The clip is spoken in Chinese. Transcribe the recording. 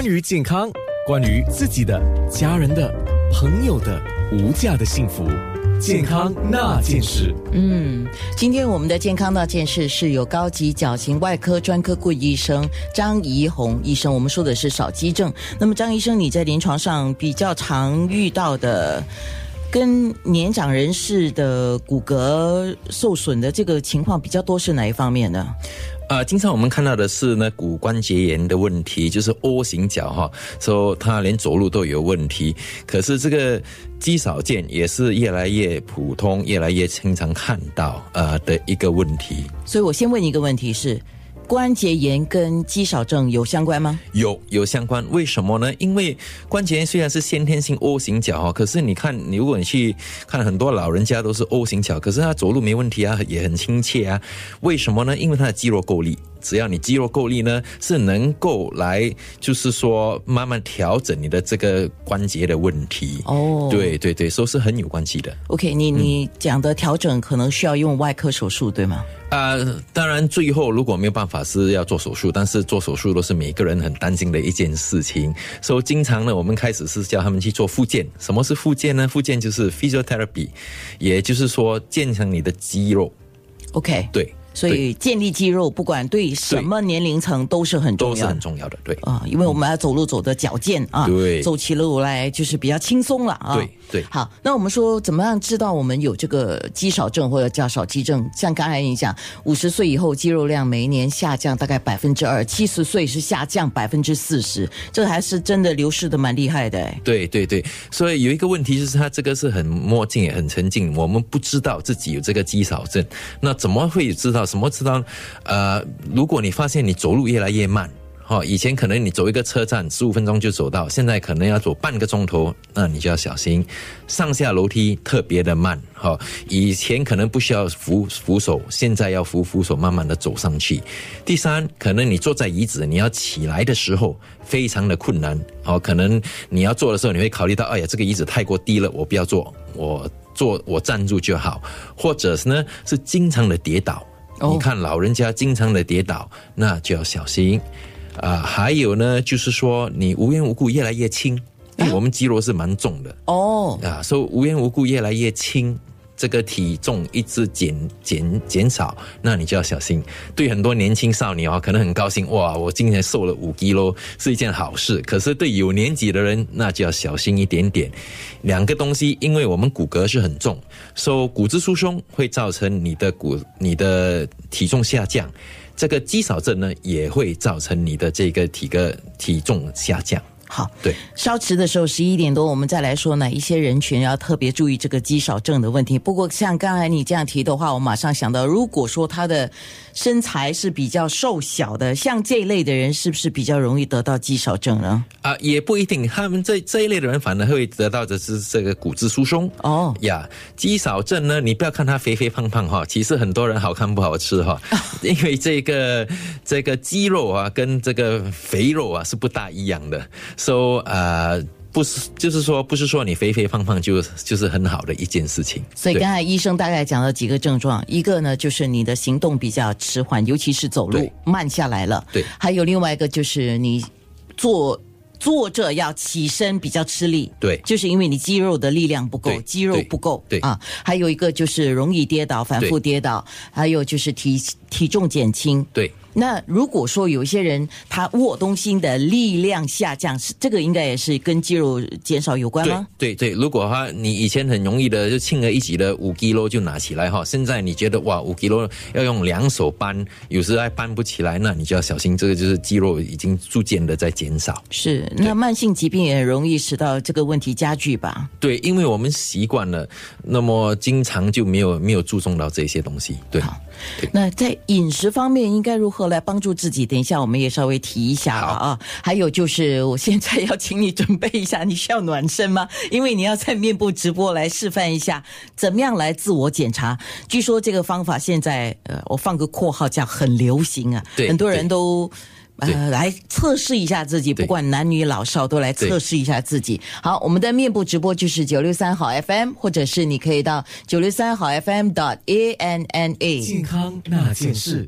关于健康，关于自己的、家人的、朋友的无价的幸福，健康那件事。嗯，今天我们的健康那件事是有高级矫形外科专科顾医生张怡红医生。我们说的是少肌症。那么张医生，你在临床上比较常遇到的跟年长人士的骨骼受损的这个情况比较多是哪一方面呢？啊，经常我们看到的是呢骨关节炎的问题，就是 O 型脚哈，说他连走路都有问题。可是这个肌少症也是越来越普通、越来越经常看到呃的一个问题。所以我先问一个问题是。关节炎跟肌少症有相关吗？有有相关，为什么呢？因为关节炎虽然是先天性 O 型脚哦，可是你看，你如果你去看很多老人家都是 O 型脚，可是他走路没问题啊，也很亲切啊。为什么呢？因为他的肌肉够力，只要你肌肉够力呢，是能够来就是说慢慢调整你的这个关节的问题。哦，对对对，说是很有关系的。OK，你你讲的调整可能需要用外科手术，对吗？啊，当然，最后如果没有办法是要做手术，但是做手术都是每个人很担心的一件事情。所以经常呢，我们开始是叫他们去做复健。什么是复健呢？复健就是 physiotherapy，也就是说健成你的肌肉。OK，对。所以建立肌肉，不管对什么年龄层都是很重要，都是很重要的。对啊，因为我们要走路走的矫健啊，对，走起路来就是比较轻松了啊。对对。好，那我们说怎么样知道我们有这个肌少症或者叫少肌症？像刚才你讲，五十岁以后肌肉量每一年下降大概百分之二，七十岁是下降百分之四十，这还是真的流失的蛮厉害的。对对对，所以有一个问题就是，他这个是很墨镜也很沉静，我们不知道自己有这个肌少症，那怎么会知道？什么知道？呃，如果你发现你走路越来越慢，哈，以前可能你走一个车站十五分钟就走到，现在可能要走半个钟头，那你就要小心。上下楼梯特别的慢，哈，以前可能不需要扶扶手，现在要扶扶手，慢慢的走上去。第三，可能你坐在椅子，你要起来的时候非常的困难，哦，可能你要坐的时候，你会考虑到，哎呀，这个椅子太过低了，我不要坐，我坐我站住就好，或者是呢是经常的跌倒。你看老人家经常的跌倒，那就要小心啊。还有呢，就是说你无缘无故越来越轻，因为我们肌肉是蛮重的哦啊，所以无缘无故越来越轻。这个体重一直减减减少，那你就要小心。对很多年轻少女啊，可能很高兴哇，我今年瘦了五 G 咯，是一件好事。可是对有年纪的人，那就要小心一点点。两个东西，因为我们骨骼是很重，说骨质疏松会造成你的骨你的体重下降，这个肌少症呢也会造成你的这个体格体重下降。好，对，稍迟的时候十一点多，我们再来说哪一些人群要特别注意这个肌少症的问题。不过像刚才你这样提的话，我马上想到，如果说他的身材是比较瘦小的，像这一类的人，是不是比较容易得到肌少症呢？啊，也不一定，他们这这一类的人反而会得到的是这个骨质疏松。哦呀，肌少症呢，你不要看他肥肥胖胖哈，其实很多人好看不好吃哈，因为这个这个肌肉啊，跟这个肥肉啊是不大一样的。说呃，不是，就是说，不是说你肥肥胖胖就就是很好的一件事情。所以刚才医生大概讲了几个症状，一个呢就是你的行动比较迟缓，尤其是走路慢下来了。对，还有另外一个就是你坐坐着要起身比较吃力。对，就是因为你肌肉的力量不够，肌肉不够。对啊，还有一个就是容易跌倒，反复跌倒，还有就是体体重减轻。对。那如果说有一些人他握东西的力量下降，是这个应该也是跟肌肉减少有关吗？对对，如果哈你以前很容易的就轻而易举的五 G 咯就拿起来哈，现在你觉得哇五 G 咯要用两手搬，有时还搬不起来，那你就要小心，这个就是肌肉已经逐渐的在减少。是，那慢性疾病也容易使到这个问题加剧吧？对，因为我们习惯了，那么经常就没有没有注重到这些东西。对。那在饮食方面应该如何来帮助自己？等一下我们也稍微提一下了啊。还有就是，我现在要请你准备一下，你需要暖身吗？因为你要在面部直播来示范一下怎么样来自我检查。据说这个方法现在呃，我放个括号叫很流行啊，很多人都。呃，来测试一下自己，不管男女老少都来测试一下自己。好，我们的面部直播就是九六三好 FM，或者是你可以到九六三好 FM dot a n n a 健康那件事。